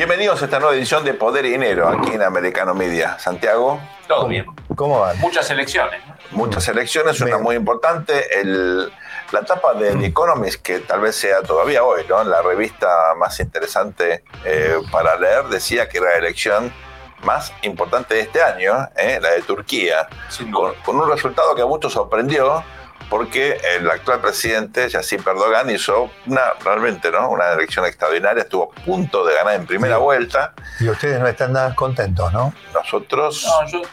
Bienvenidos a esta nueva edición de Poder y Dinero aquí en Americano Media. Santiago. Todo bien. ¿Cómo van? Muchas elecciones. Muchas elecciones, una muy importante. El, la etapa de The Economist, que tal vez sea todavía hoy, ¿no? La revista más interesante eh, para leer, decía que era la elección más importante de este año, ¿eh? la de Turquía, con, con un resultado que a muchos sorprendió porque el actual presidente, Yassin Erdogan, hizo una, realmente ¿no? una elección extraordinaria, estuvo a punto de ganar en primera vuelta. Y ustedes no están nada contentos, ¿no? Nosotros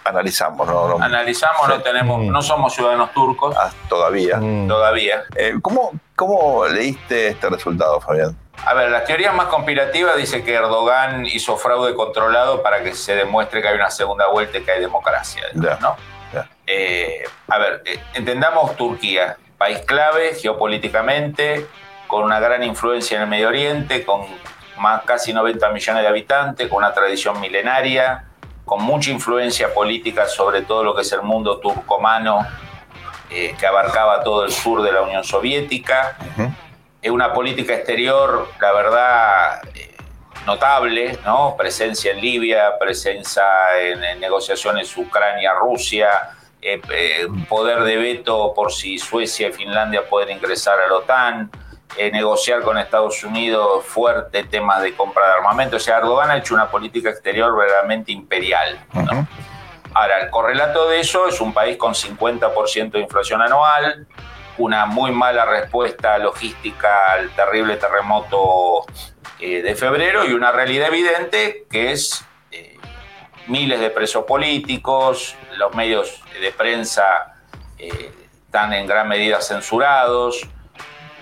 analizamos, ¿no? analizamos, no tenemos, mm. no somos ciudadanos turcos. Ah, todavía. Mm. Todavía. Eh, ¿cómo, ¿Cómo leíste este resultado, Fabián? A ver, las teorías más conspirativas dice que Erdogan hizo fraude controlado para que se demuestre que hay una segunda vuelta y que hay democracia. ¿no? Eh, a ver, eh, entendamos Turquía, país clave geopolíticamente, con una gran influencia en el Medio Oriente, con más casi 90 millones de habitantes, con una tradición milenaria, con mucha influencia política sobre todo lo que es el mundo turcomano, eh, que abarcaba todo el sur de la Unión Soviética. Es una política exterior, la verdad, notable, ¿no? Presencia en Libia, presencia en, negociaciones Ucrania-Rusia, eh, eh, poder de veto por si Suecia y Finlandia pueden ingresar a la OTAN, eh, negociar con Estados Unidos fuerte temas de compra de armamento. O sea, Erdogan ha hecho una política exterior verdaderamente imperial. Ahora, el correlato de eso es un país con 50% de inflación anual, una muy mala respuesta logística al terrible terremoto eh, de febrero y una realidad evidente que es eh, miles de presos políticos, los medios de prensa eh, están en gran medida censurados.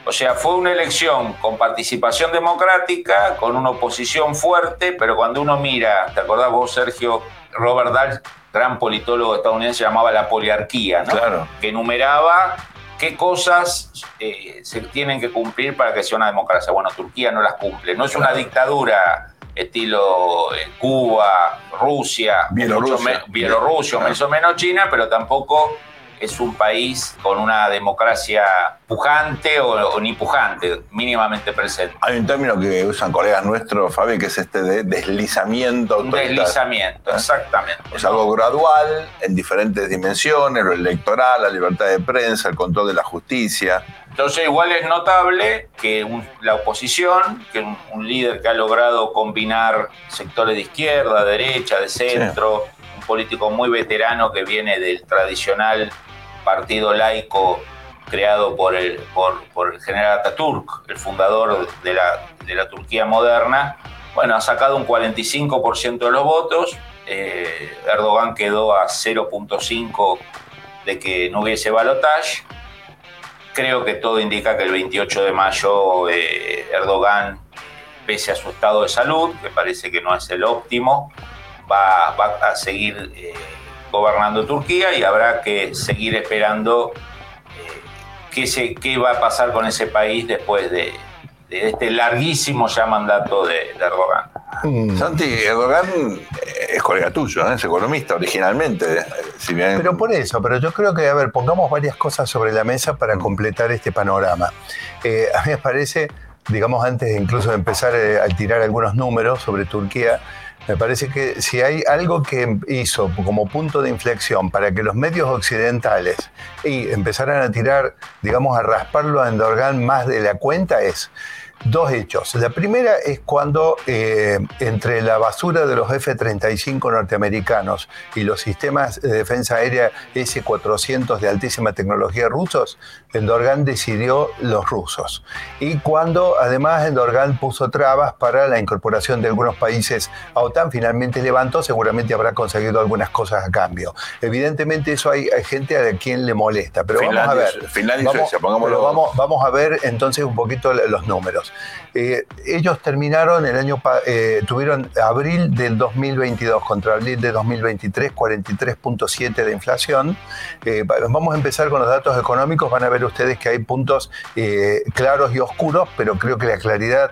O sea, fue una elección con participación democrática, con una oposición fuerte, pero cuando uno mira, ¿te acordás vos, Sergio? Robert Dahl, gran politólogo estadounidense, llamaba la poliarquía, ¿no? Claro. Que enumeraba qué cosas eh, se tienen que cumplir para que sea una democracia. Bueno, Turquía no las cumple. No es una dictadura estilo eh, Cuba, Rusia, Bielorrusia, Bielorrusia, más o menos China, pero tampoco es un país con una democracia pujante o, ni pujante, mínimamente presente. Hay un término que usan colegas nuestros, Fabi, que es este de deslizamiento. Un deslizamiento, ¿Eh? exactamente. Es algo gradual, en diferentes dimensiones, lo electoral, la libertad de prensa, el control de la justicia. Entonces, igual es notable que la oposición, que un, un, líder que ha logrado combinar sectores de izquierda, derecha, de centro, un político muy veterano que viene del tradicional partido laico creado por el, por, el general Ataturk, el fundador de la, de la, Turquía moderna, bueno, ha sacado un 45% de los votos, eh, Erdogan quedó a 0.5 de que no hubiese balotaje. Creo que todo indica que el 28 de mayo eh, Erdogan, pese a su estado de salud, que parece que no es el óptimo, va, va a seguir... Eh, gobernando Turquía y habrá que seguir esperando eh, qué, se, qué va a pasar con ese país después de, este larguísimo ya mandato de, Erdogan. Mm. Santi, Erdogan es colega tuyo, ¿eh? es economista originalmente. Si bien... Pero por eso, pero yo creo que, a ver, pongamos varias cosas sobre la mesa para completar este panorama. Eh, a mí me parece, digamos, antes incluso de empezar a tirar algunos números sobre Turquía, me parece que si hay algo que hizo como punto de inflexión para que los medios occidentales y empezaran a tirar, digamos, a rasparlo a Endorgan más de la cuenta es dos hechos. La primera es cuando eh, entre la basura de los F-35 norteamericanos y los sistemas de defensa aérea S-400 de altísima tecnología rusos, Endorgan decidió los rusos. Y cuando además Endorgan puso trabas para la incorporación de algunos países a OTAN, finalmente levantó, seguramente habrá conseguido algunas cosas a cambio. Evidentemente eso hay, gente a quien le molesta, pero vamos a ver. Finlandia vamos, vamos, vamos a ver entonces un poquito los números. Eh, ellos terminaron el año, eh, tuvieron abril del 2022 contra abril de 2023, 43.7 de inflación. Eh, vamos a empezar con los datos económicos, van a ver ustedes que hay puntos claros y oscuros, pero creo que la claridad...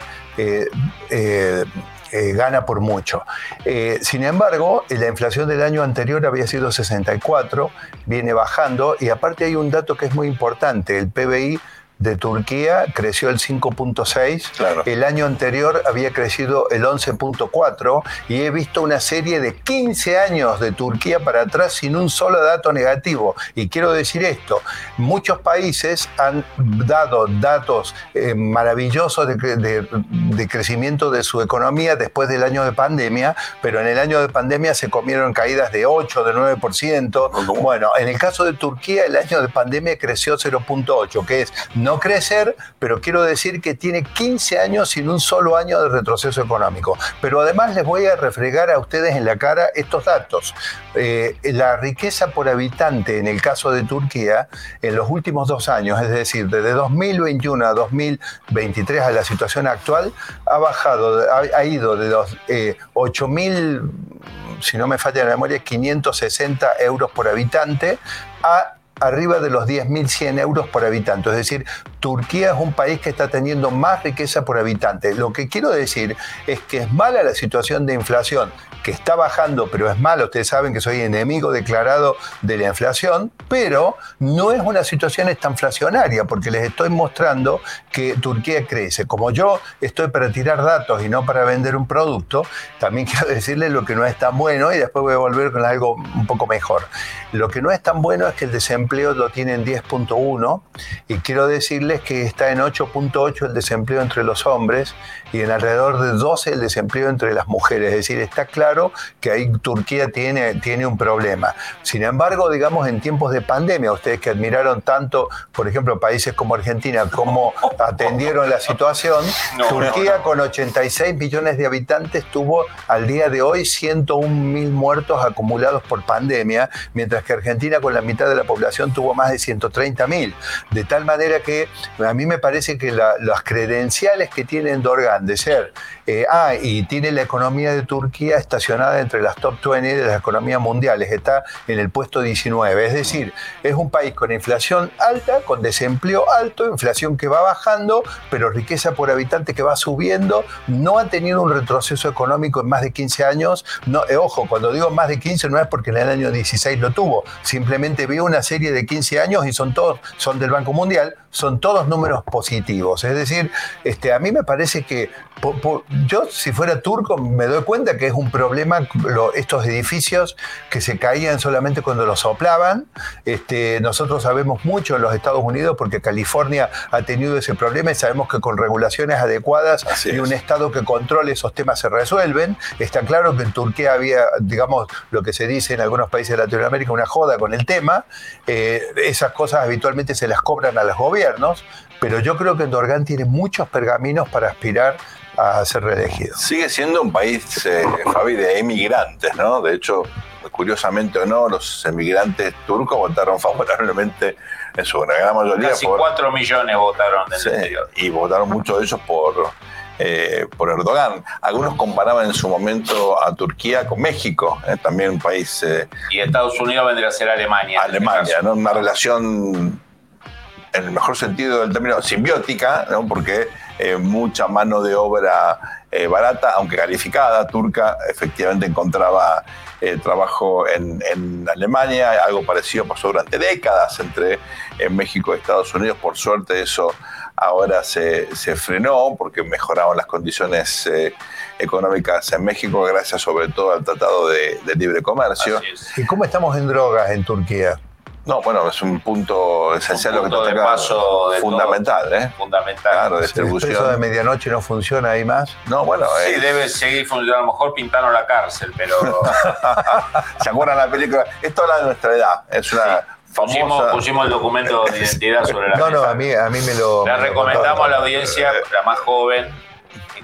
gana por mucho. sin embargo, la inflación del año anterior había sido 64, viene bajando y aparte hay un dato que es muy importante, el PBI de Turquía creció el 5.6, el año anterior había crecido el 11.4 y he visto una serie de 15 años de Turquía para atrás sin un solo dato negativo. Y quiero decir esto, muchos países han dado datos eh, maravillosos de, crecimiento de su economía después del año de pandemia, pero en el año de pandemia se comieron caídas de 8, de 9%. Bueno, en el caso de Turquía, el año de pandemia creció 0.8, que es no crecer, pero quiero decir que tiene 15 años sin un solo año de retroceso económico. Pero además les voy a refregar a ustedes en la cara estos datos. Eh, la riqueza por habitante en el caso de Turquía, en los últimos dos años, es decir, desde 2021 a 2023 a la situación actual, ha bajado, ha, ido de los eh, 8.000, si no me falla la memoria, 560 euros por habitante a arriba de los 10.100 euros por habitante. Es decir, Turquía es un país que está teniendo más riqueza por habitante. Lo que quiero decir es que es mala la situación de inflación que está bajando, pero es malo. Ustedes saben que soy enemigo declarado de la inflación, pero no es una situación inflacionaria, porque les estoy mostrando que Turquía crece. Como yo estoy para tirar datos y no para vender un producto, también quiero decirles lo que no es tan bueno y después voy a volver con algo un poco mejor. Lo que no es tan bueno es que el desempleo lo tiene en 10.1 y quiero decirles que está en 8.8 el desempleo entre los hombres y en alrededor de 12 el desempleo entre las mujeres. Es decir, está claro que ahí Turquía tiene, tiene un problema. Sin embargo, digamos, en tiempos de pandemia, ustedes que admiraron tanto, por ejemplo, países como Argentina, cómo atendieron la situación, Turquía con 86 millones de habitantes tuvo al día de hoy 101 mil muertos acumulados por pandemia, mientras que Argentina con la mitad de la población tuvo más de 130 mil. De tal manera que a mí me parece que las credenciales que tiene Endorgan de ser. Eh, ah, y tiene la economía de Turquía estacionada entre las top 20 de las economías mundiales, está en el puesto 19. Es decir, es un país con inflación alta, con desempleo alto, inflación que va bajando, pero riqueza por habitante que va subiendo. No ha tenido un retroceso económico en más de 15 años. No, eh, ojo, cuando digo más de 15 no es porque en el año 16 lo tuvo, simplemente vio una serie de 15 años y son todos, son del Banco Mundial, son todos números positivos. Es decir, este, a mí me parece que yo, si fuera turco, me doy cuenta que es un problema estos edificios que se caían solamente cuando los soplaban. Este, nosotros sabemos mucho en los Estados Unidos porque California ha tenido ese problema y sabemos que con regulaciones adecuadas y un Estado que controle esos temas se resuelven. Está claro que en Turquía había, digamos, lo que se dice en algunos países de Latinoamérica, una joda con el tema. Eh, esas cosas habitualmente se las cobran a los gobiernos, pero yo creo que Endorgan tiene muchos pergaminos para aspirar a ser reelegido. Sigue siendo un país, eh, Fabi, de emigrantes, ¿no? De hecho, curiosamente o no, los emigrantes turcos votaron favorablemente en su gran mayoría. Casi 4 millones votaron en sí, Y votaron muchos de ellos por, eh, por Erdogan. Algunos comparaban en su momento a Turquía con México, eh, también un país... y Estados Unidos vendría a ser Alemania. Este Alemania, ¿no? Una relación en el mejor sentido del término, simbiótica, porque eh, mucha mano de obra eh, barata, aunque calificada, turca, efectivamente encontraba eh, trabajo en, Alemania, algo parecido pasó durante décadas entre México y Estados Unidos, por suerte eso ahora se, frenó porque mejoraron las condiciones económicas en México gracias sobre todo al Tratado de, de Libre Comercio. ¿Y cómo estamos en drogas en Turquía? No, bueno, es un punto esencial lo que te paso fundamental, ¿eh? Fundamental. Claro, distribución. ¿El de medianoche no funciona ahí más? No, bueno. Sí, debe seguir funcionando. A lo mejor pintaron la cárcel, pero. ¿Se acuerdan la película? Esto habla de nuestra edad. Es una. Famosa... Pusimos, el documento de identidad sobre la No, no, a mí, a mí me lo. Le recomendamos a la audiencia, la más joven,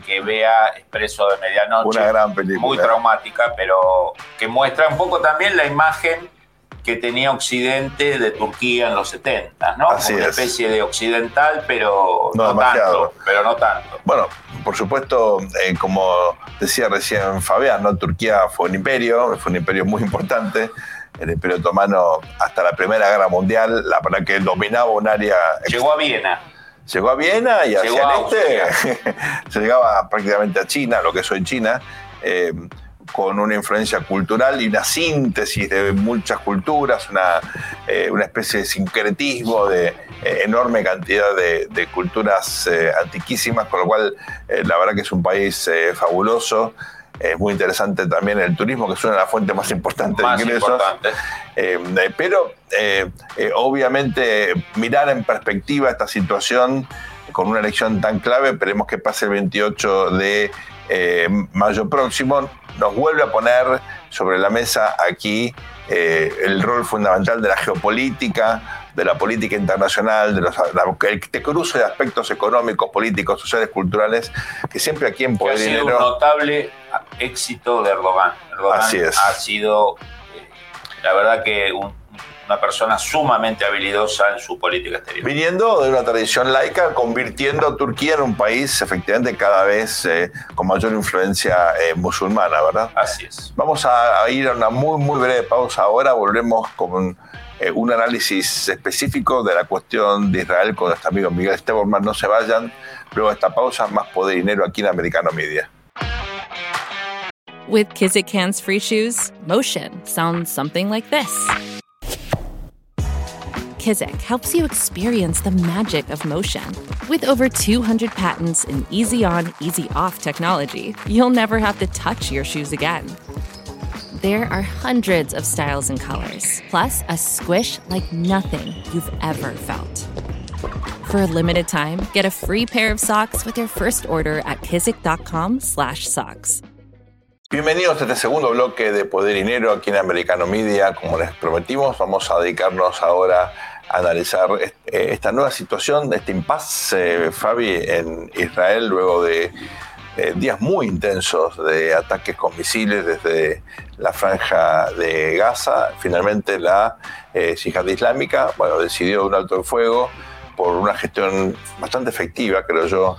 que vea Expreso de Medianoche. Una gran película. Muy traumática, pero que muestra un poco también la imagen que tenía Occidente de Turquía en los 70, ¿no? Como una especie de occidental, pero no, tanto. Pero no tanto. Bueno, por supuesto, eh, como decía recién Fabián, ¿no? Turquía fue un imperio, fue un imperio muy importante. El Imperio Otomano, hasta la Primera Guerra Mundial, la verdad que dominaba un área. Llegó a Viena. Llegó a Viena y hacia el este se llegaba prácticamente a China, lo que es hoy China. Eh, con una influencia cultural y una síntesis de muchas culturas, una, eh, una especie de sincretismo de eh, enorme cantidad de, culturas eh, antiquísimas, con lo cual la verdad que es un país fabuloso. Es muy interesante también el turismo, que es una de las fuentes más importantes de ingresos. pero obviamente mirar en perspectiva esta situación con una elección tan clave, esperemos que pase el 28 de eh, mayo próximo, nos vuelve a poner sobre la mesa aquí eh, el rol fundamental de la geopolítica, de la política internacional, de los, este cruce de aspectos económicos, políticos, sociales, culturales, que siempre aquí en Poder ha sido un notable éxito de Erdogan. Erdogan Así es. ha sido, eh, la verdad que un una persona sumamente habilidosa en su política exterior. Viniendo de una tradición laica, convirtiendo a Turquía en un país efectivamente cada vez eh, con mayor influencia eh, musulmana, ¿verdad? Así es. Vamos a, ir a una muy, muy breve pausa ahora, volvemos con eh, un análisis específico de la cuestión de Israel con nuestro amigo Miguel Esteban. No se vayan, luego de esta pausa, más poder y dinero aquí en Americano Media. With Kizik Hands Free Shoes, motion sounds something like this. Kizik helps you experience the magic of motion. With over 200 patents and easy on, easy off technology, you'll never have to touch your shoes again. There are hundreds of styles and colors, plus a squish like nothing you've ever felt. For a limited time, get a free pair of socks with your first order at kizik.com/socks. Bienvenidos a este segundo bloque de Poder y Dinero aquí en Americano Media. Como les prometimos, vamos a dedicarnos ahora analizar eh, esta nueva situación, este impasse, Fabi, en Israel luego de eh, días muy intensos de ataques con misiles desde la franja de Gaza. Finalmente la eh, Islámica bueno, decidió un alto de fuego por una gestión bastante efectiva, creo yo,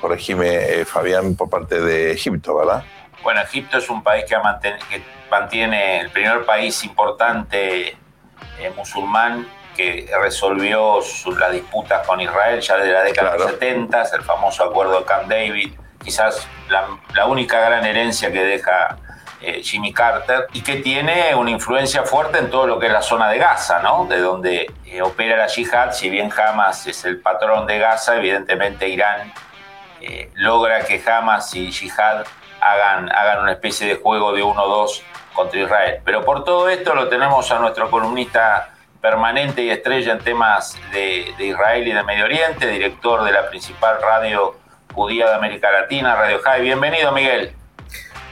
corregime eh, Fabián, por parte de Egipto, ¿verdad? Bueno, Egipto es un país que, mantiene el primer país importante eh, musulmán que resolvió las disputas con Israel ya desde la década de los 70, el famoso acuerdo de Camp David, quizás la, única gran herencia que deja eh, Jimmy Carter y que tiene una influencia fuerte en todo lo que es la zona de Gaza, ¿no? de donde eh, opera la yihad, si bien Hamas es el patrón de Gaza, evidentemente Irán logra que Hamas y yihad hagan, hagan una especie de juego de 1-2 contra Israel. Pero por todo esto lo tenemos a nuestro columnista permanente y estrella en temas de, Israel y de Medio Oriente, director de la principal radio judía de América Latina, Radio High. Bienvenido, Miguel.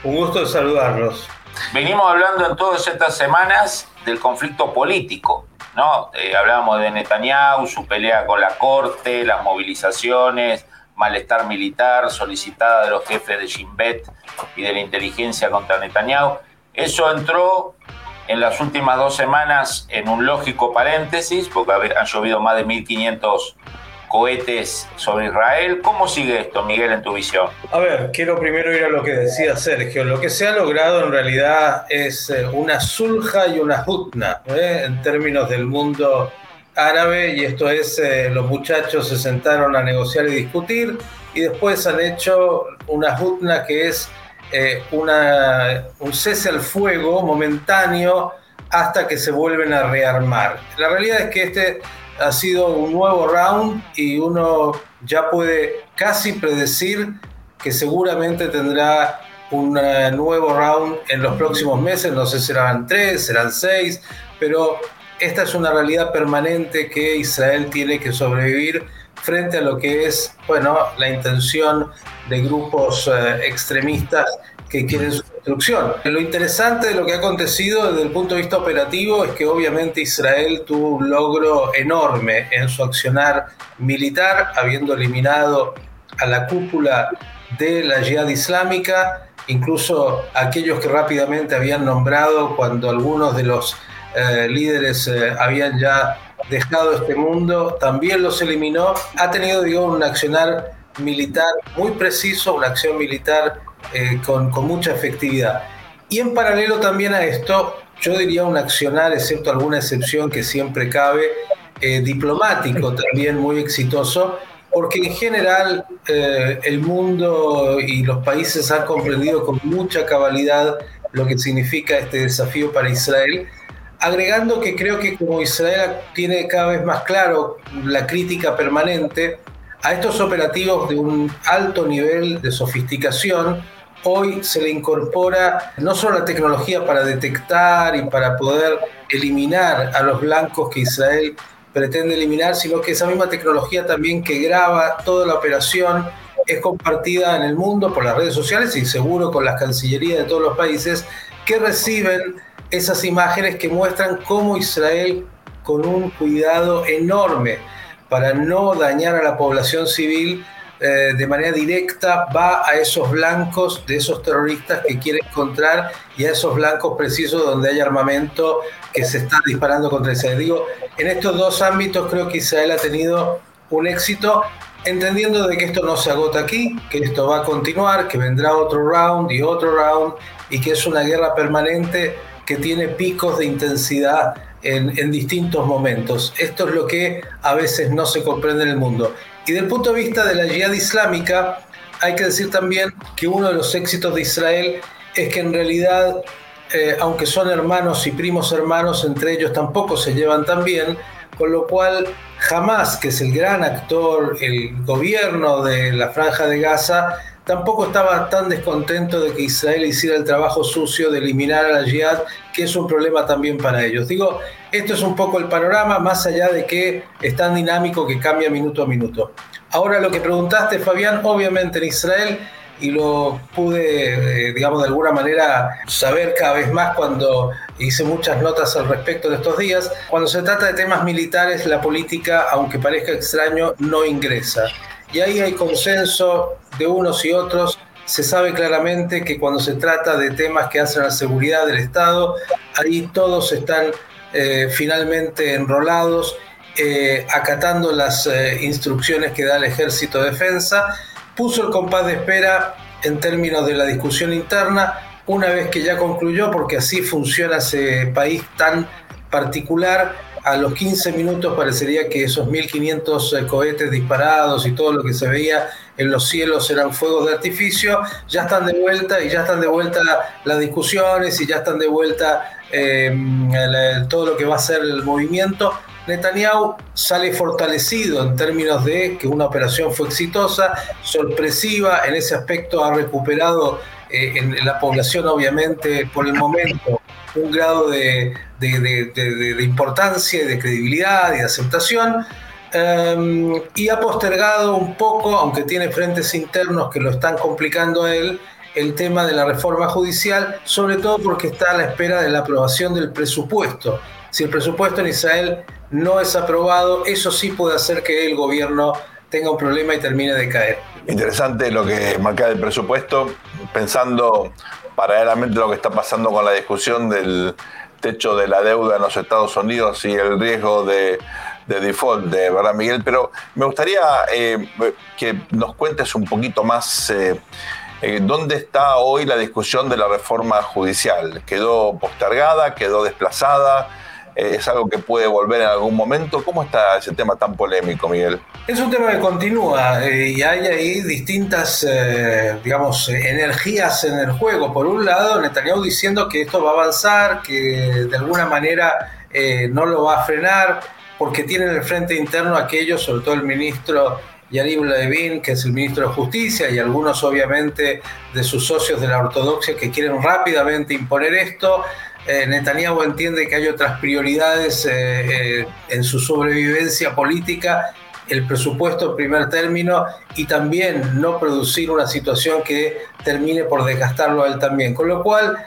Un gusto saludarlos. Venimos hablando en todas estas semanas del conflicto político, ¿no? Eh, hablábamos de Netanyahu, su pelea con la corte, las movilizaciones, malestar militar solicitada de los jefes de Shin Bet y de la inteligencia contra Netanyahu. Eso entró en las últimas dos semanas en un lógico paréntesis, porque han llovido más de 1.500 cohetes sobre Israel. ¿Cómo sigue esto, Miguel, en tu visión? A ver, quiero primero ir a lo que decía Sergio. Lo que se ha logrado en realidad es eh, una sulja y una hutna, ¿eh? en términos del mundo árabe, y esto es, eh, los muchachos se sentaron a negociar y discutir, y después han hecho una hutna que es eh, un cese al fuego momentáneo hasta que se vuelven a rearmar. La realidad es que este ha sido un nuevo round y uno ya puede casi predecir que seguramente tendrá un eh, nuevo round en los próximos meses, no sé si serán tres, serán seis, pero esta es una realidad permanente que Israel tiene que sobrevivir frente a lo que es, bueno, la intención de grupos eh, extremistas que quieren su destrucción. Lo interesante de lo que ha acontecido desde el punto de vista operativo es que obviamente Israel tuvo un logro enorme en su accionar militar, habiendo eliminado a la cúpula de la yihad islámica, incluso aquellos que rápidamente habían nombrado cuando algunos de los eh, líderes eh, habían ya dejado este mundo, también los eliminó. Ha tenido, digo, un accionar militar muy preciso, una acción militar eh, con, mucha efectividad. Y en paralelo también a esto, yo diría un accionar, excepto alguna excepción que siempre cabe, diplomático también muy exitoso, porque en general eh, el mundo y los países han comprendido con mucha cabalidad lo que significa este desafío para Israel, agregando que creo que como Israel tiene cada vez más claro la crítica permanente a estos operativos de un alto nivel de sofisticación, hoy se le incorpora no solo la tecnología para detectar y para poder eliminar a los blancos que Israel pretende eliminar, sino que esa misma tecnología también que graba toda la operación es compartida en el mundo por las redes sociales y seguro con las cancillerías de todos los países que reciben esas imágenes que muestran cómo Israel con un cuidado enorme para no dañar a la población civil eh, de manera directa va a esos blancos de esos terroristas que quiere encontrar y a esos blancos precisos donde hay armamento que se está disparando contra Israel. Digo, en estos dos ámbitos creo que Israel ha tenido un éxito, entendiendo de que esto no se agota aquí, que esto va a continuar, que vendrá otro round y otro round y que es una guerra permanente que tiene picos de intensidad en, distintos momentos. Esto es lo que a veces no se comprende en el mundo. Y del punto de vista de la yihad islámica, hay que decir también que uno de los éxitos de Israel es que en realidad, eh, aunque son hermanos y primos hermanos, entre ellos tampoco se llevan tan bien, con lo cual jamás, que es el gran actor, el gobierno de la franja de Gaza, tampoco estaba tan descontento de que Israel hiciera el trabajo sucio de eliminar a la yihad, que es un problema también para ellos. Digo, esto es un poco el panorama, más allá de que es tan dinámico que cambia minuto a minuto. Ahora lo que preguntaste, Fabián, obviamente en Israel, y lo pude, eh, digamos, de alguna manera saber cada vez más cuando hice muchas notas al respecto de estos días, cuando se trata de temas militares, la política, aunque parezca extraño, no ingresa. Y ahí hay consenso de unos y otros. Se sabe claramente que cuando se trata de temas que hacen la seguridad del Estado, ahí todos están eh, finalmente enrolados, eh, acatando las eh, instrucciones que da el Ejército de Defensa, puso el compás de espera en términos de la discusión interna, una vez que ya concluyó, porque así funciona ese país tan particular, a los 15 minutos parecería que esos 1.500 cohetes disparados y todo lo que se veía en los cielos eran fuegos de artificio, ya están de vuelta y ya están de vuelta las discusiones y ya están de vuelta eh, todo lo que va a ser el movimiento. Netanyahu sale fortalecido en términos de que una operación fue exitosa, sorpresiva, en ese aspecto ha recuperado eh, en la población obviamente por el momento un grado de, importancia y de credibilidad y de aceptación. Em, y ha postergado un poco, aunque tiene frentes internos que lo están complicando a él, el tema de la reforma judicial, sobre todo porque está a la espera de la aprobación del presupuesto. Si el presupuesto en Israel no es aprobado, eso sí puede hacer que el gobierno tenga un problema y termine de caer. Interesante lo que marca el presupuesto, pensando paralelamente lo que está pasando con la discusión del techo de la deuda en los Estados Unidos y el riesgo de, default, de verdad, Miguel. Pero me gustaría eh, que nos cuentes un poquito más. Eh, eh, ¿Dónde está hoy la discusión de la reforma judicial? ¿Quedó postergada? ¿Quedó desplazada? Eh, ¿Es algo que puede volver en algún momento? ¿Cómo está ese tema tan polémico, Miguel? Es un tema que continúa eh, y hay ahí distintas, digamos, energías en el juego. Por un lado, Netanyahu diciendo que esto va a avanzar, que de alguna manera no lo va a frenar, porque tiene en el frente interno aquellos, sobre todo el ministro Yariv Levin, que es el ministro de Justicia, y algunos obviamente de sus socios de la ortodoxia que quieren rápidamente imponer esto. Eh, Netanyahu entiende que hay otras prioridades eh, eh, en su sobrevivencia política, el presupuesto en primer término y también no producir una situación que termine por desgastarlo a él también. Con lo cual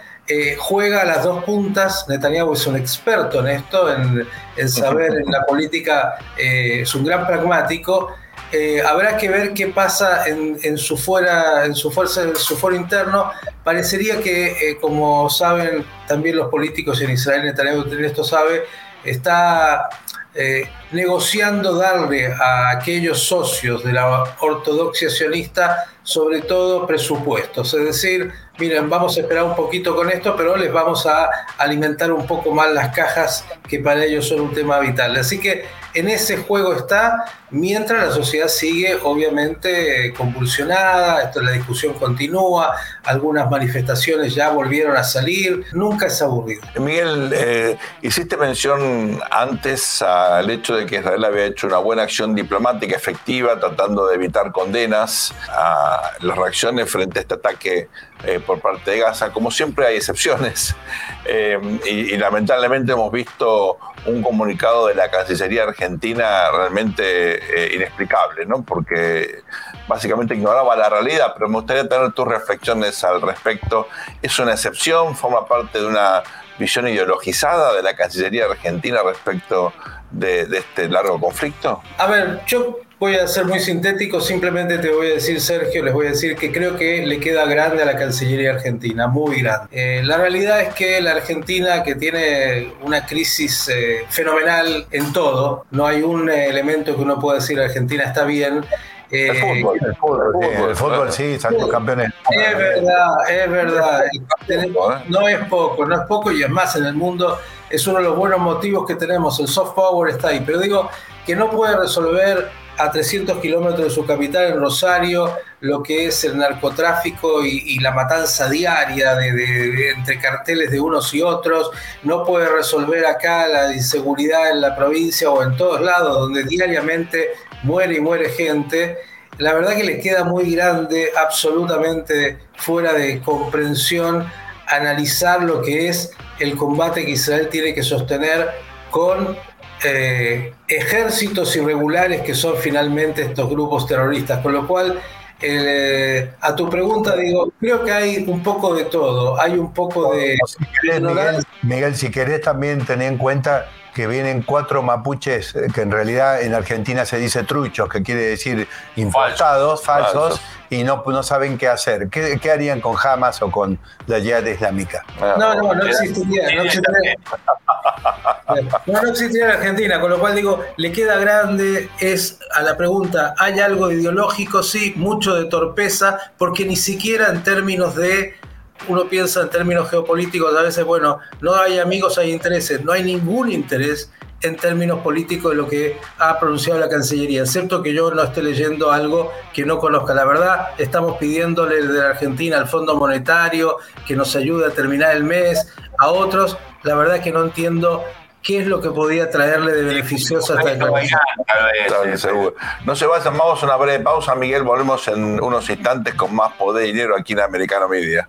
juega a las dos puntas, Netanyahu es un experto en esto, en, en saber en la política, es un gran pragmático eh, habrá que ver qué pasa en, su fuera, en su fuerza, en su foro interno. Parecería que, eh, como saben también los políticos en Israel, Netanyahu esto sabe, está eh, negociando darle a aquellos socios de la ortodoxia sionista, sobre todo presupuestos, es decir, miren, vamos a esperar un poquito con esto, pero les vamos a alimentar un poco más las cajas que para ellos son un tema vital. Así que en ese juego está, mientras la sociedad sigue obviamente convulsionada, esto, la discusión continúa, algunas manifestaciones ya volvieron a salir, nunca es aburrido. Miguel, eh, hiciste mención antes al hecho de que Israel había hecho una buena acción diplomática efectiva tratando de evitar condenas a las reacciones frente a este ataque eh, por parte de Gaza. Como siempre hay excepciones eh, y, lamentablemente hemos visto un comunicado de la Cancillería Argentina realmente eh, inexplicable, ¿no? porque básicamente ignoraba la realidad, pero me gustaría tener tus reflexiones al respecto. ¿Es una excepción? ¿Forma parte de una visión ideologizada de la Cancillería Argentina respecto de, de este largo conflicto? A ver, yo Voy a ser muy sintético, simplemente te voy a decir, Sergio, les voy a decir que creo que le queda grande a la Cancillería Argentina, muy grande. Eh, la realidad es que la Argentina, que tiene una crisis eh, fenomenal en todo, no hay un elemento que uno pueda decir Argentina está bien, eh, el fútbol, el fútbol, el fútbol, sí, saltos campeones. Es verdad, es verdad. No es poco, no es poco y es más en el mundo es uno de los buenos motivos que tenemos. El soft power está ahí, pero digo que no puede resolver a 300 kilómetros de su capital, en Rosario, lo que es el narcotráfico y, la matanza diaria de, entre carteles de unos y otros. No puede resolver acá la inseguridad en la provincia o en todos lados, donde diariamente muere y muere gente. La verdad que le queda muy grande, absolutamente fuera de comprensión, analizar lo que es el combate que Israel tiene que sostener con eh, ejércitos irregulares que son finalmente estos grupos terroristas. Con lo cual, eh, a tu pregunta digo, creo que hay un poco de todo. Hay un poco de... Miguel, si querés también tener en cuenta que vienen cuatro mapuches, eh, que en realidad en Argentina se dice truchos, que quiere decir importados, falsos, y no, no saben qué hacer. ¿Qué, ¿Qué, harían con Hamas o con la Yihad Islámica? No, no, no existiría. No existiría, no, no existiría en Argentina, con lo cual digo, le queda grande, es a la pregunta, ¿hay algo ideológico? Sí, mucho de torpeza, porque ni siquiera en términos de uno piensa en términos geopolíticos, a veces, bueno, no hay amigos, hay intereses, no hay ningún interés en términos políticos de lo que ha pronunciado la Cancillería. Cierto que yo no esté leyendo algo que no conozca. La verdad, estamos pidiéndole de la Argentina al Fondo Monetario que nos ayude a terminar el mes, a otros. La verdad es que no entiendo qué es lo que podía traerle de beneficioso hasta el No se vayan, vamos a una breve pausa, Miguel. Volvemos en unos instantes con más poder y dinero aquí en Americano Media.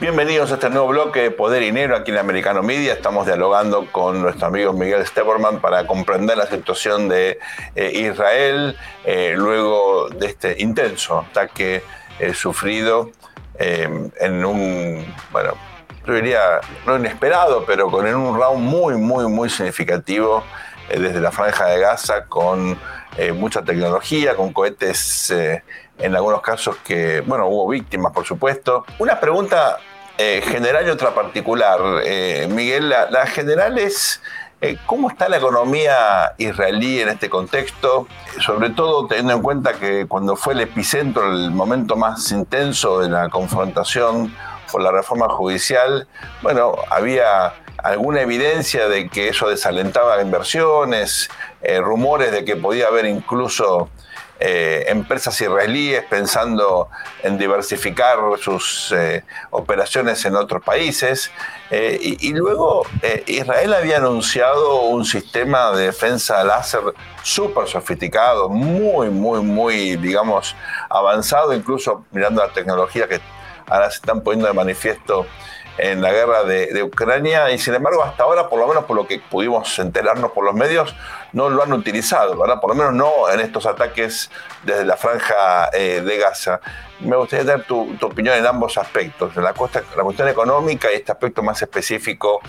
Bienvenidos a este nuevo bloque de Poder y Dinero aquí en Americano Media. Estamos dialogando con nuestro amigo Miguel Steberman para comprender la situación de eh, Israel eh, luego de este intenso ataque eh, sufrido en un, bueno, yo diría no inesperado, pero con un round muy, muy, muy significativo desde la franja de Gaza con mucha tecnología, con cohetes en algunos casos que, bueno, hubo víctimas, por supuesto. Una pregunta eh, general y otra particular. Eh, Miguel, la, general es eh, cómo está la economía israelí en este contexto, sobre todo teniendo en cuenta que cuando fue el epicentro, el momento más intenso de la confrontación por la reforma judicial, bueno, había alguna evidencia de que eso desalentaba inversiones, rumores de que podía haber incluso eh, empresas israelíes pensando en diversificar sus eh, operaciones en otros países. Eh, y, luego Israel había anunciado un sistema de defensa láser súper sofisticado, muy, muy, muy, digamos, avanzado, incluso mirando la tecnología que ahora se están poniendo de manifiesto en la guerra de, Ucrania y sin embargo hasta ahora, por lo menos por lo que pudimos enterarnos por los medios, no lo han utilizado, ¿verdad? Por lo menos no en estos ataques desde la franja eh, de Gaza. Me gustaría dar tu, opinión en ambos aspectos, en la, la cuestión económica y este aspecto más específico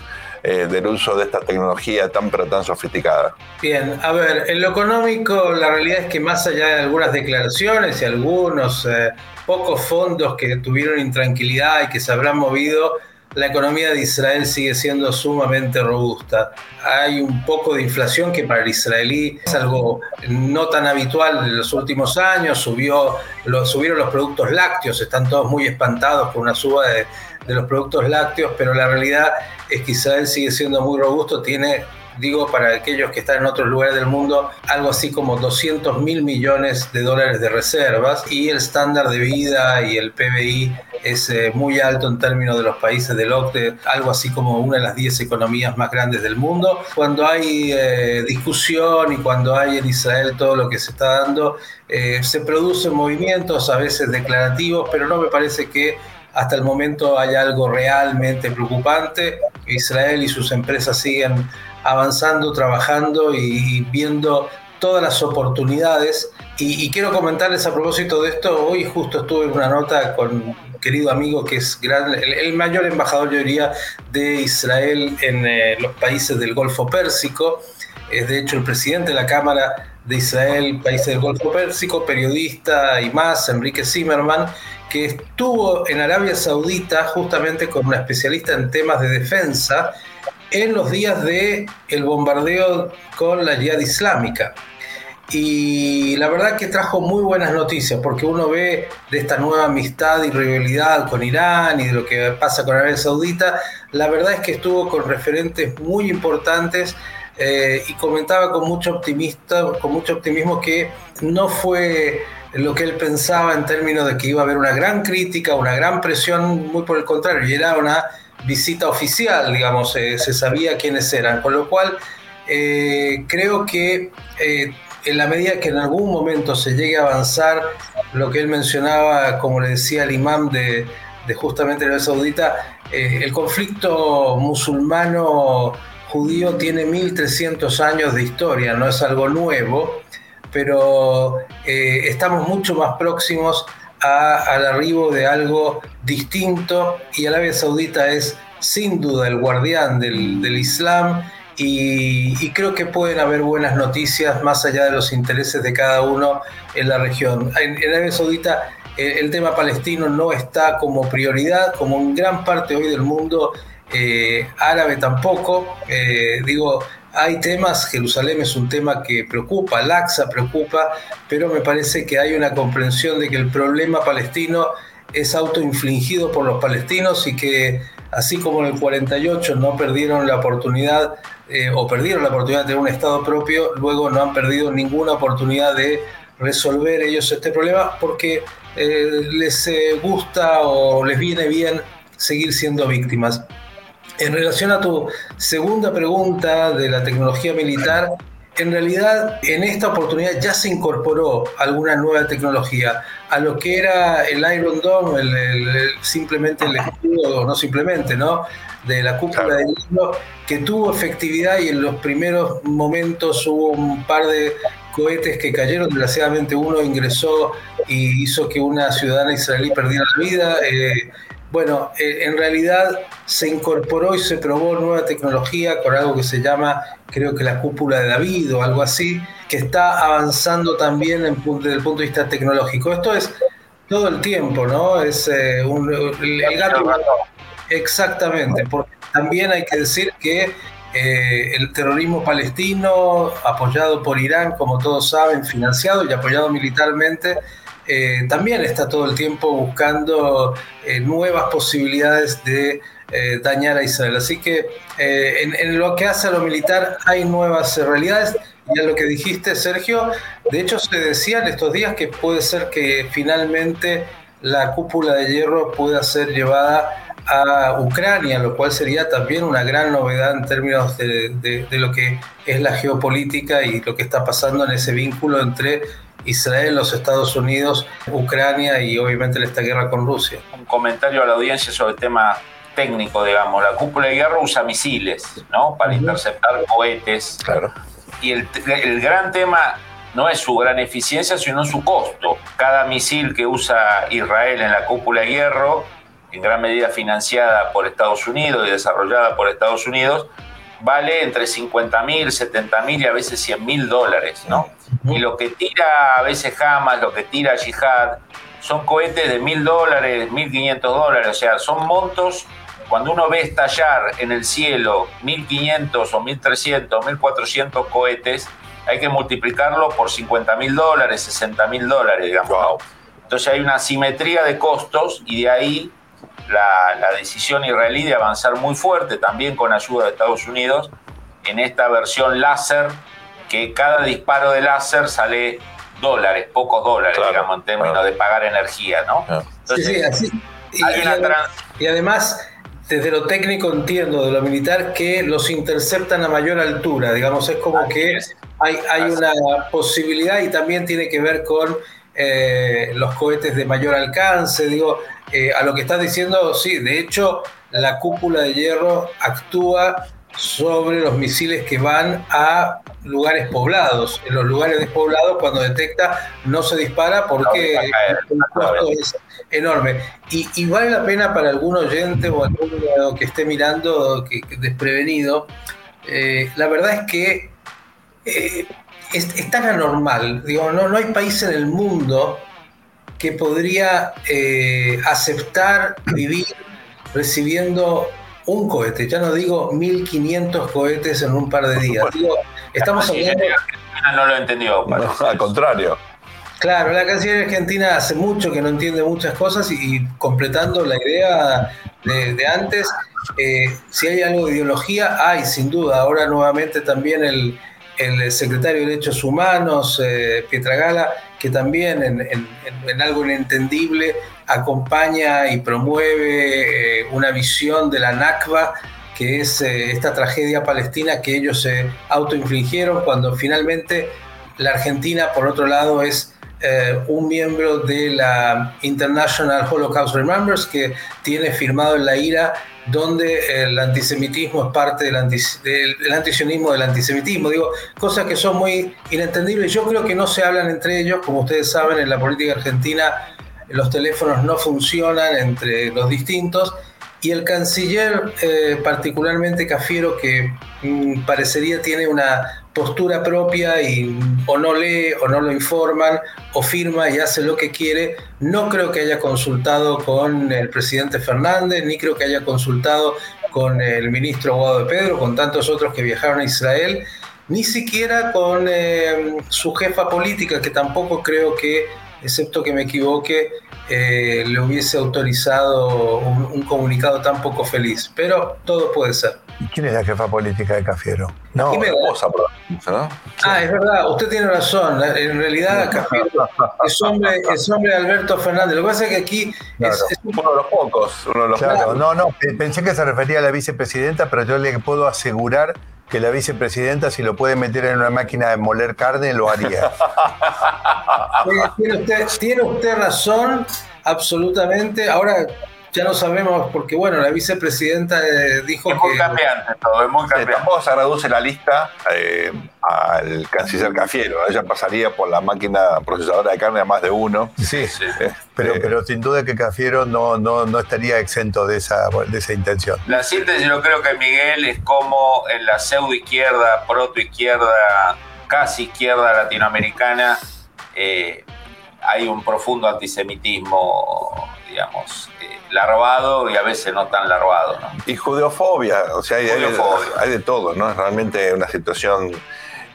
eh, del uso de esta tecnología tan pero tan sofisticada. Bien, a ver, en lo económico la realidad es que más allá de algunas declaraciones y algunos eh, pocos fondos que tuvieron intranquilidad y que se habrán movido, la economía de Israel sigue siendo sumamente robusta. Hay un poco de inflación que para el israelí es algo no tan habitual en los últimos años. Subió, subieron los productos lácteos, están todos muy espantados con una suba de, de los productos lácteos, pero la realidad es que Israel sigue siendo muy robusto, tiene digo para aquellos que están en otros lugares del mundo, algo así como 200 mil millones de dólares de reservas y el estándar de vida y el PBI es eh, muy alto en términos de los países del OCDE, algo así como una de las 10 economías más grandes del mundo. Cuando hay eh, discusión y cuando hay en Israel todo lo que se está dando, eh, se producen movimientos a veces declarativos, pero no me parece que hasta el momento hay algo realmente preocupante. Israel y sus empresas siguen avanzando, trabajando y viendo todas las oportunidades. Y, quiero comentarles a propósito de esto, hoy justo estuve en una nota con un querido amigo que es gran, el, mayor embajador, yo diría, de Israel en eh, los países del Golfo Pérsico. Es de hecho el presidente de la Cámara de Israel, países del Golfo Pérsico, periodista y más, Enrique Zimmerman, que estuvo en Arabia Saudita justamente como una especialista en temas de defensa en los días de el bombardeo con la Jihad Islámica. Y la verdad que trajo muy buenas noticias, porque uno ve de esta nueva amistad y rivalidad con Irán y de lo que pasa con Arabia Saudita, la verdad es que estuvo con referentes muy importantes eh, y comentaba con mucho, optimista, con mucho optimismo que no fue lo que él pensaba en términos de que iba a haber una gran crítica, una gran presión, muy por el contrario, y era una visita oficial, digamos, eh, se sabía quiénes eran, con lo cual eh, creo que eh, en la medida que en algún momento se llegue a avanzar lo que él mencionaba, como le decía el imán de, de justamente Arabia Saudita, el conflicto musulmano judío tiene 1300 años de historia, no es algo nuevo, pero estamos mucho más próximos al arribo de algo distinto y Arabia Saudita es sin duda el guardián del, Islam y, creo que pueden haber buenas noticias más allá de los intereses de cada uno en la región. En, Arabia Saudita eh, el, tema palestino no está como prioridad, como en gran parte hoy del mundo eh, árabe tampoco. Eh, digo, hay temas, Jerusalén es un tema que preocupa, Laxa preocupa, pero me parece que hay una comprensión de que el problema palestino es autoinfligido por los palestinos y que así como en el 48 no perdieron la oportunidad eh, o perdieron la oportunidad de tener un Estado propio, luego no han perdido ninguna oportunidad de resolver ellos este problema porque eh, les eh, gusta o les viene bien seguir siendo víctimas. En relación a tu segunda pregunta de la tecnología militar, en realidad en esta oportunidad ya se incorporó alguna nueva tecnología a lo que era el Iron Dome, simplemente el escudo, no simplemente, ¿no? De la cúpula de hierro, que tuvo efectividad y en los primeros momentos hubo un par de cohetes que cayeron, desgraciadamente uno ingresó y hizo que una ciudadana israelí perdiera la vida. Eh, bueno, eh, en realidad se incorporó y se probó nueva tecnología con algo que se llama, creo que la cúpula de David o algo así, que está avanzando también desde el punto de vista tecnológico. Esto es todo el tiempo, ¿no? Es eh, un, el, gato. Exactamente, porque también hay que decir que eh, el terrorismo palestino, apoyado por Irán, como todos saben, financiado y apoyado militarmente, eh, también está todo el tiempo buscando eh, nuevas posibilidades de eh, dañar a Israel. Así que en, lo que hace a lo militar hay nuevas realidades. Ya lo que dijiste, Sergio, de hecho se decía en estos días que puede ser que finalmente la cúpula de hierro pueda ser llevada a Ucrania, lo cual sería también una gran novedad en términos de, de, lo que es la geopolítica y lo que está pasando en ese vínculo entre Israel, los Estados Unidos, Ucrania y obviamente esta guerra con Rusia. Un comentario a la audiencia sobre el tema técnico, digamos. La cúpula de guerra usa misiles, ¿no? Para interceptar cohetes. Claro. y el, el gran tema no es su gran eficiencia, sino su costo. Cada misil que usa Israel en la cúpula de hierro, en gran medida financiada por Estados Unidos y desarrollada por Estados Unidos, vale entre 50 mil, 70 mil y a veces 100 mil dólares, ¿no? Y lo que tira a veces Hamas, lo que tira Jihad, son cohetes de mil dólares, 1.500 dólares, o sea, son montos, cuando uno ve estallar en el cielo 1.500 o 1.300 o 1.400 cohetes, hay que multiplicarlo por 50 mil dólares, 60 mil dólares, digamos. Entonces hay una simetría de costos y de ahí la, decisión israelí de avanzar muy fuerte, también con ayuda de Estados Unidos, en esta versión láser, que cada disparo de láser sale dólares, pocos dólares, digamos, en términos de pagar energía, ¿no? sí, sí, así. Y, además, desde lo técnico entiendo, de lo militar, que los interceptan a mayor altura, digamos, es como que hay, hay una posibilidad y también tiene que ver con eh, los cohetes de mayor alcance, digo, eh, a lo que estás diciendo, sí, de hecho, la cúpula de hierro actúa sobre los misiles que van a lugares poblados. En los lugares despoblados, cuando detecta, no se dispara porque el costo es enorme. Y, vale la pena para algún oyente o algún que esté mirando que, desprevenido, eh, la verdad es que eh, es, tan anormal. Digo, no, no hay país en el mundo que podría eh, aceptar vivir recibiendo un cohete, ya no digo 1500 cohetes en un par de días. estamos hablando. No lo entendió. al contrario. Claro, la Cancillería Argentina hace mucho que no entiende muchas cosas y, completando la idea de, antes, eh, si hay algo de ideología, hay sin duda. Ahora nuevamente también el, el secretario de Derechos Humanos, eh, Pietra Gala, que también en, algo inentendible acompaña y promueve eh, una visión de la Nakba, que es eh, esta tragedia palestina que ellos se autoinfligieron cuando finalmente la Argentina, por otro lado, es un miembro de la International Holocaust Remembers que tiene firmado en la IRA donde el antisemitismo es parte del, antisionismo del antisemitismo. Digo, cosas que son muy inentendibles. Yo creo que no se hablan entre ellos, como ustedes saben, en la política argentina los teléfonos no funcionan entre los distintos. Y el canciller, eh, particularmente Cafiero, que mm, parecería tiene una postura propia y o no lee o no lo informan o firma y hace lo que quiere. No creo que haya consultado con el presidente Fernández, ni creo que haya consultado con el ministro Guado de Pedro, con tantos otros que viajaron a Israel, ni siquiera con eh, su jefa política, que tampoco creo que, excepto que me equivoque, eh, le hubiese autorizado un, comunicado tan poco feliz. Pero todo puede ser. ¿Quién es la jefa política de Cafiero? No, la esposa, ¿no? Ah, es verdad, usted tiene razón. En realidad, Cafiero es hombre, es hombre de Alberto Fernández. Lo que pasa es que aquí es, uno de los pocos. Uno de los claro, no, no, pensé que se refería a la vicepresidenta, pero yo le puedo asegurar que la vicepresidenta, si lo puede meter en una máquina de moler carne, lo haría. tiene, usted, razón, absolutamente. Ahora ya no sabemos, porque bueno, la vicepresidenta eh, dijo es muy cambiante todo, es muy cambiante. tampoco se reduce la lista eh, al canciller Cafiero, ella pasaría por la máquina procesadora de carne a más de uno. Sí, sí. Eh, pero, pero sin duda que Cafiero no, no, no estaría exento de esa, de esa intención. La síntesis yo creo que Miguel es como en la pseudo izquierda, proto izquierda, casi izquierda latinoamericana, hay un profundo antisemitismo, digamos, larvado y a veces no tan larvado. ¿no? Y judeofobia, o sea, hay, Hay, de todo, ¿no? Es realmente una situación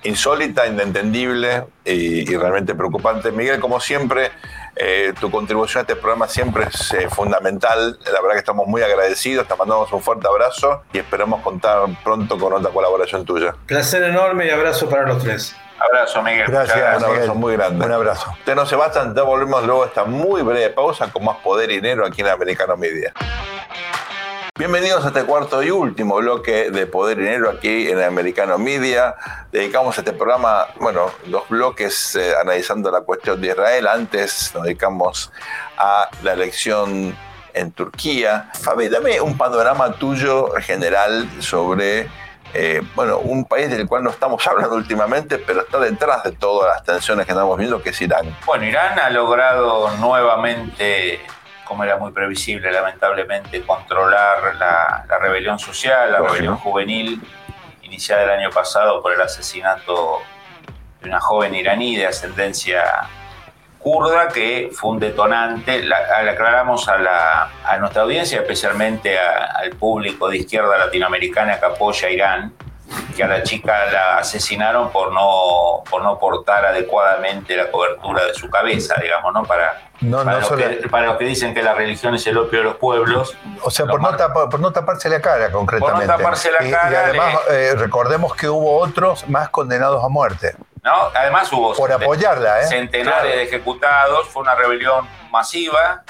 insólita, inentendible y, realmente preocupante. Miguel, como siempre, eh, tu contribución a este programa siempre es eh, fundamental. La verdad que estamos muy agradecidos, te mandamos un fuerte abrazo y esperamos contar pronto con otra colaboración tuya. Placer enorme y abrazo para los tres. Abrazo, Miguel. Gracias, un abrazo muy grande. Un abrazo. Usted no se va, ya volvemos luego a esta muy breve pausa con más poder y dinero aquí en Americano Media. Bienvenidos a este cuarto y último bloque de Poder y Dinero aquí en Americano Media. Dedicamos este programa, bueno, dos bloques eh, analizando la cuestión de Israel. Antes nos dedicamos a la elección en Turquía. Fabi, dame un panorama tuyo general sobre eh, bueno, un país del cual no estamos hablando últimamente, pero está detrás de todas las tensiones que estamos viendo, que es Irán. Bueno, Irán ha logrado nuevamente, como era muy previsible, lamentablemente, controlar la, rebelión social, la rebelión juvenil, iniciada el año pasado por el asesinato de una joven iraní de ascendencia kurda que fue un detonante, le aclaramos a, la, a, nuestra audiencia, especialmente al público de izquierda latinoamericana que apoya a Irán, que a la chica la asesinaron por no, por no portar adecuadamente la cobertura de su cabeza, digamos, ¿no? Para, para, los que, para, los que, dicen que la religión es el opio de los pueblos. O sea, por no, por no, taparse la cara, concretamente. Por no taparse la cara. Y además, eh, recordemos que hubo otros más condenados a muerte. Además hubo Por apoyarla, ¿eh? centenares de ejecutados, fue una rebelión masiva,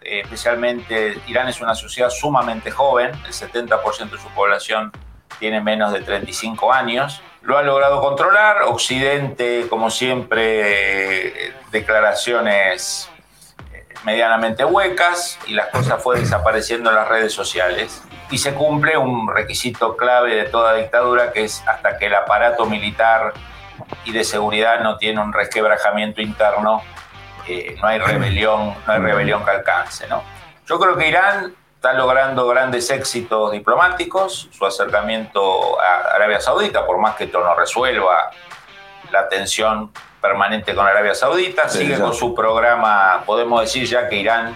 eh, especialmente Irán es una sociedad sumamente joven, el 70% de su población tiene menos de 35 años. Lo ha logrado controlar, Occidente, como siempre, eh, declaraciones medianamente huecas y las cosas fue desapareciendo en las redes sociales. Y se cumple un requisito clave de toda dictadura, que es hasta que el aparato militar y de seguridad no tiene un resquebrajamiento interno, eh, no hay rebelión, no hay rebelión que alcance. ¿no? Yo creo que Irán está logrando grandes éxitos diplomáticos, su acercamiento a Arabia Saudita, por más que esto no resuelva la tensión permanente con Arabia Saudita, sigue con su programa, podemos decir ya que Irán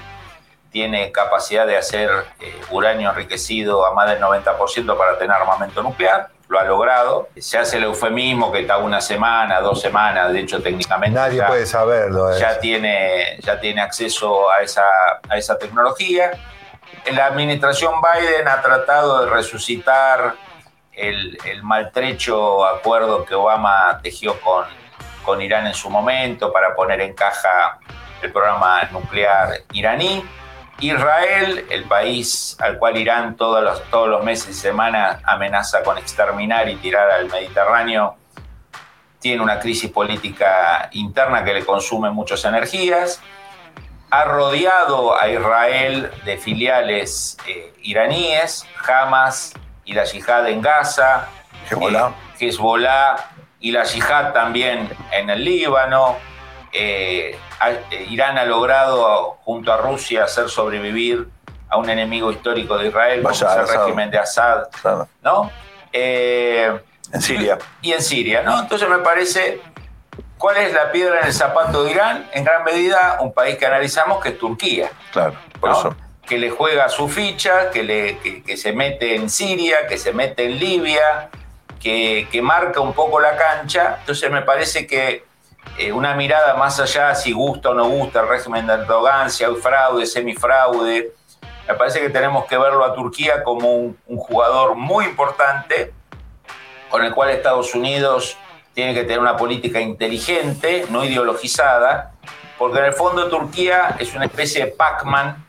tiene capacidad de hacer eh, uranio enriquecido a más del 90% para tener armamento nuclear lo ha logrado. Se hace el eufemismo que está una semana, dos semanas, de hecho técnicamente nadie puede saberlo. Ya tiene, ya tiene acceso a esa, a esa tecnología. La administración Biden ha tratado de resucitar el, el maltrecho acuerdo que Obama tejió con, con Irán en su momento para poner en caja el programa nuclear iraní Israel, el país al cual Irán todos los, todos los meses y semanas amenaza con exterminar y tirar al Mediterráneo, tiene una crisis política interna que le consume muchas energías. Ha rodeado a Israel de filiales eh, iraníes, Hamas y la yihad en Gaza, Hezbollah. Eh, Hezbollah y la yihad también en el Líbano. Eh, eh, Irán ha logrado, junto a Rusia, hacer sobrevivir a un enemigo histórico de Israel, como es el régimen de Assad, ¿no? Eh, en Siria. Y en Siria, ¿no? Entonces me parece, ¿cuál es la piedra en el zapato de Irán? En gran medida, un país que analizamos que es Turquía. Claro, por eso. Que le juega su ficha, que, le, que, se mete en Siria, que se mete en Libia, que, que marca un poco la cancha. Entonces me parece que eh, una mirada más allá si gusta o no gusta el régimen de Erdogan, si hay fraude, semifraude. Me parece que tenemos que verlo a Turquía como un, jugador muy importante con el cual Estados Unidos tiene que tener una política inteligente, no ideologizada, porque en el fondo Turquía es una especie de Pac-Man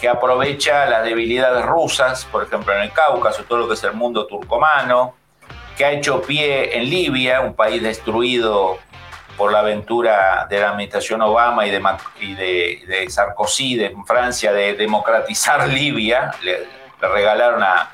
que aprovecha las debilidades rusas, por ejemplo en el Cáucaso, todo lo que es el mundo turcomano, que ha hecho pie en Libia, un país destruido por la aventura de la administración Obama y de, y de, Sarkozy de Francia de democratizar Libia, le, regalaron a,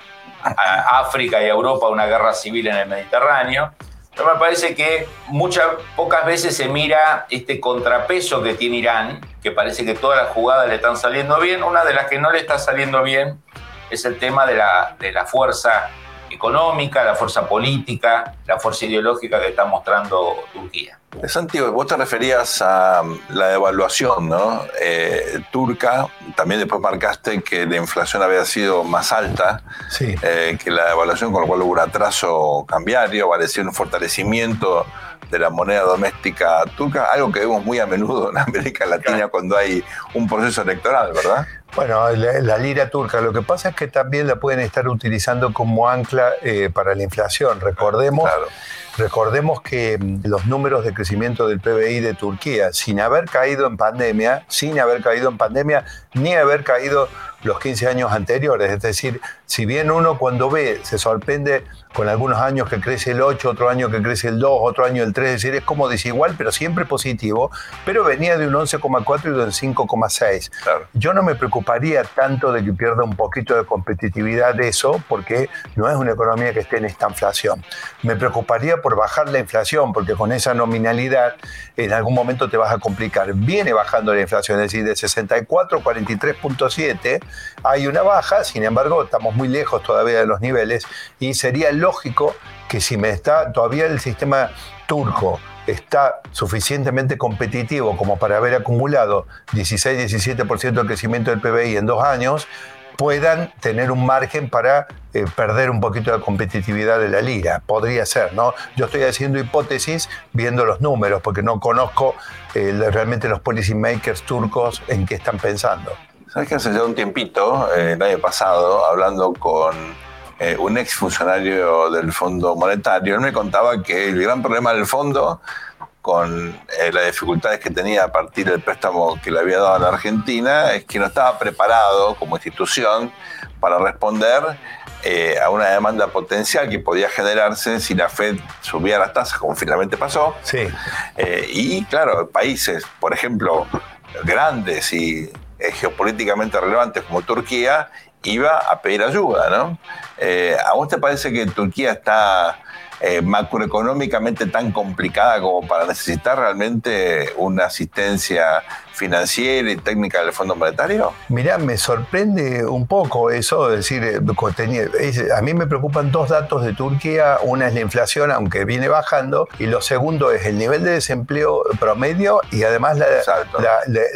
África y a Europa una guerra civil en el Mediterráneo. Pero me parece que muchas, pocas veces se mira este contrapeso que tiene Irán, que parece que todas las jugadas le están saliendo bien. Una de las que no le está saliendo bien es el tema de la, de la fuerza económica, la fuerza política, la fuerza ideológica que está mostrando Turquía. Santiago, vos te referías a la devaluación ¿no? Eh, turca, también después marcaste que la inflación había sido más alta eh, que la devaluación, con lo cual hubo un atraso cambiario, parecía un fortalecimiento de la moneda doméstica turca, algo que vemos muy a menudo en América Latina cuando hay un proceso electoral, ¿verdad? Bueno, la, lira turca, lo que pasa es que también la pueden estar utilizando como ancla eh, para la inflación. Recordemos, recordemos que mm, los números de crecimiento del PBI de Turquía, sin haber caído en pandemia, sin haber caído en pandemia, ni haber caído los 15 años anteriores. Es decir, si bien uno cuando ve se sorprende con algunos años que crece el 8, otro año que crece el 2, otro año el 3, es decir, es como desigual, pero siempre positivo, pero venía de un 11,4 y de un 5,6. Yo no me preocuparía tanto de que pierda un poquito de competitividad de eso, porque no es una economía que esté en esta inflación. Me preocuparía por bajar la inflación, porque con esa nominalidad en algún momento te vas a complicar. Viene bajando la inflación, es decir, de 64 a 43.7 hay una baja, sin embargo, estamos muy lejos todavía de los niveles y sería lógico que si me está todavía el sistema turco está suficientemente competitivo como para haber acumulado 16-17% de crecimiento del PBI en dos años, puedan tener un margen para eh, perder un poquito de competitividad de la lira. Podría ser, ¿no? Yo estoy haciendo hipótesis viendo los números, porque no conozco eh, realmente los policy makers turcos en qué están pensando. Sabes que hace ya un tiempito, eh, el año pasado, hablando con un ex funcionario del Fondo Monetario, él me contaba que el gran problema del fondo con las dificultades que tenía a partir del préstamo que le había dado a la Argentina, es que no estaba preparado como institución para responder eh, a una demanda potencial que podía generarse si la Fed subía las tasas, como finalmente pasó. Sí. Eh, y claro, países, por ejemplo, grandes y eh, geopolíticamente relevantes como Turquía, iba a pedir ayuda, ¿no? ¿A vos te parece que Turquía está eh, macroeconómicamente tan complicada como para necesitar realmente una asistencia financiera y técnica del Fondo Monetario? Mirá, me sorprende un poco eso, es decir, eh, a mí me preocupan dos datos de Turquía, una es la inflación, aunque viene bajando, y lo segundo es el nivel de desempleo promedio y además la,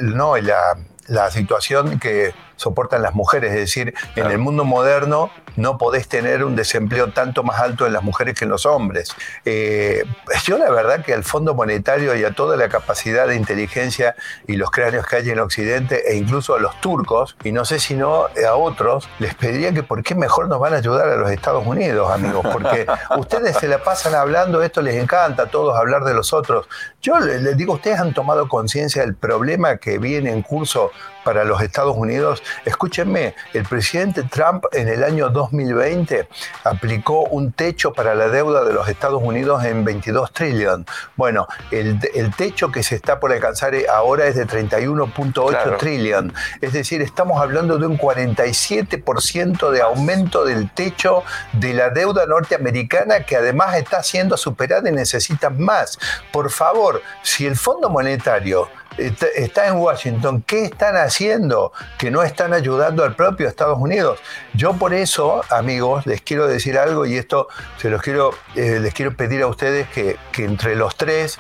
no, la, la situación que soportan las mujeres, es decir, en el mundo moderno no podés tener un desempleo tanto más alto en las mujeres que en los hombres. Eh, yo la verdad que al Fondo Monetario y a toda la capacidad de inteligencia y los cráneos que hay en Occidente e incluso a los turcos, y no sé si no a otros, les pediría que por qué mejor nos van a ayudar a los Estados Unidos, amigos, porque ustedes se la pasan hablando, esto les encanta a todos hablar de los otros. Yo les digo, ustedes han tomado conciencia del problema que viene en curso para los Estados Unidos. Escúchenme, el presidente Trump en el año 2020 aplicó un techo para la deuda de los Estados Unidos en 22 trillones. Bueno, el, techo que se está por alcanzar ahora es de 31.8 trillones. Es decir, estamos hablando de un 47% de aumento del techo de la deuda norteamericana que además está siendo superada y necesita más. Por favor, si el Fondo Monetario está en Washington, ¿qué están haciendo que no están ayudando al propio Estados Unidos? Yo por eso, amigos, les quiero decir algo y esto se los quiero, eh, les quiero pedir a ustedes que, entre los tres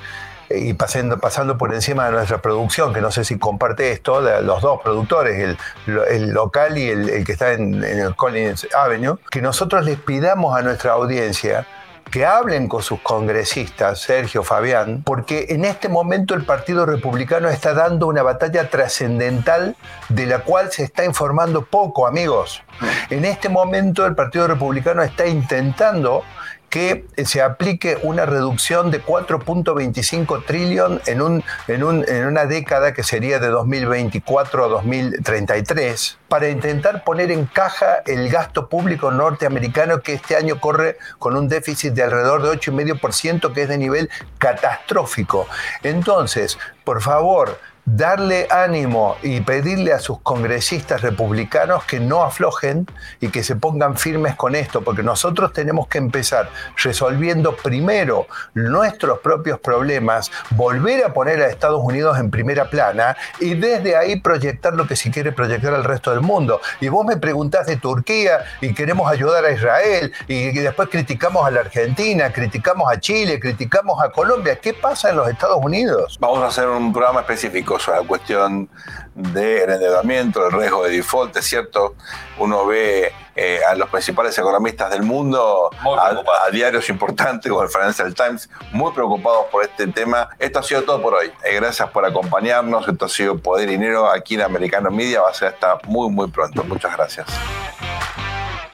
eh, y pasando, pasando por encima de nuestra producción, que no sé si comparte esto, los dos productores, el, local y el, que está en, en el Collins Avenue, que nosotros les pidamos a nuestra audiencia que hablen con sus congresistas, Sergio, Fabián, porque en este momento el Partido Republicano está dando una batalla trascendental de la cual se está informando poco, amigos. En este momento el Partido Republicano está intentando que se aplique una reducción de 4.25 trillón en, un, en, un, en una década que sería de 2024 a 2033 para intentar poner en caja el gasto público norteamericano que este año corre con un déficit de alrededor de 8,5% que es de nivel catastrófico. Entonces, por favor, darle ánimo y pedirle a sus congresistas republicanos que no aflojen y que se pongan firmes con esto, porque nosotros tenemos que empezar resolviendo primero nuestros propios problemas, volver a poner a Estados Unidos en primera plana y desde ahí proyectar lo que se quiere proyectar al resto del mundo. Y vos me preguntás de Turquía y queremos ayudar a Israel y después criticamos a la Argentina, criticamos a Chile, criticamos a Colombia. ¿Qué pasa en los Estados Unidos? Vamos a hacer un programa específico la cuestión del endeudamiento, el riesgo de default. Es cierto, uno ve eh, a los principales economistas del mundo, a, diarios importantes como el Financial Times, muy preocupados por este tema. Esto ha sido todo por hoy. Eh, gracias por acompañarnos. Esto ha sido Poder y Dinero aquí en Americano Media. Va a ser hasta muy, muy pronto. Muchas gracias.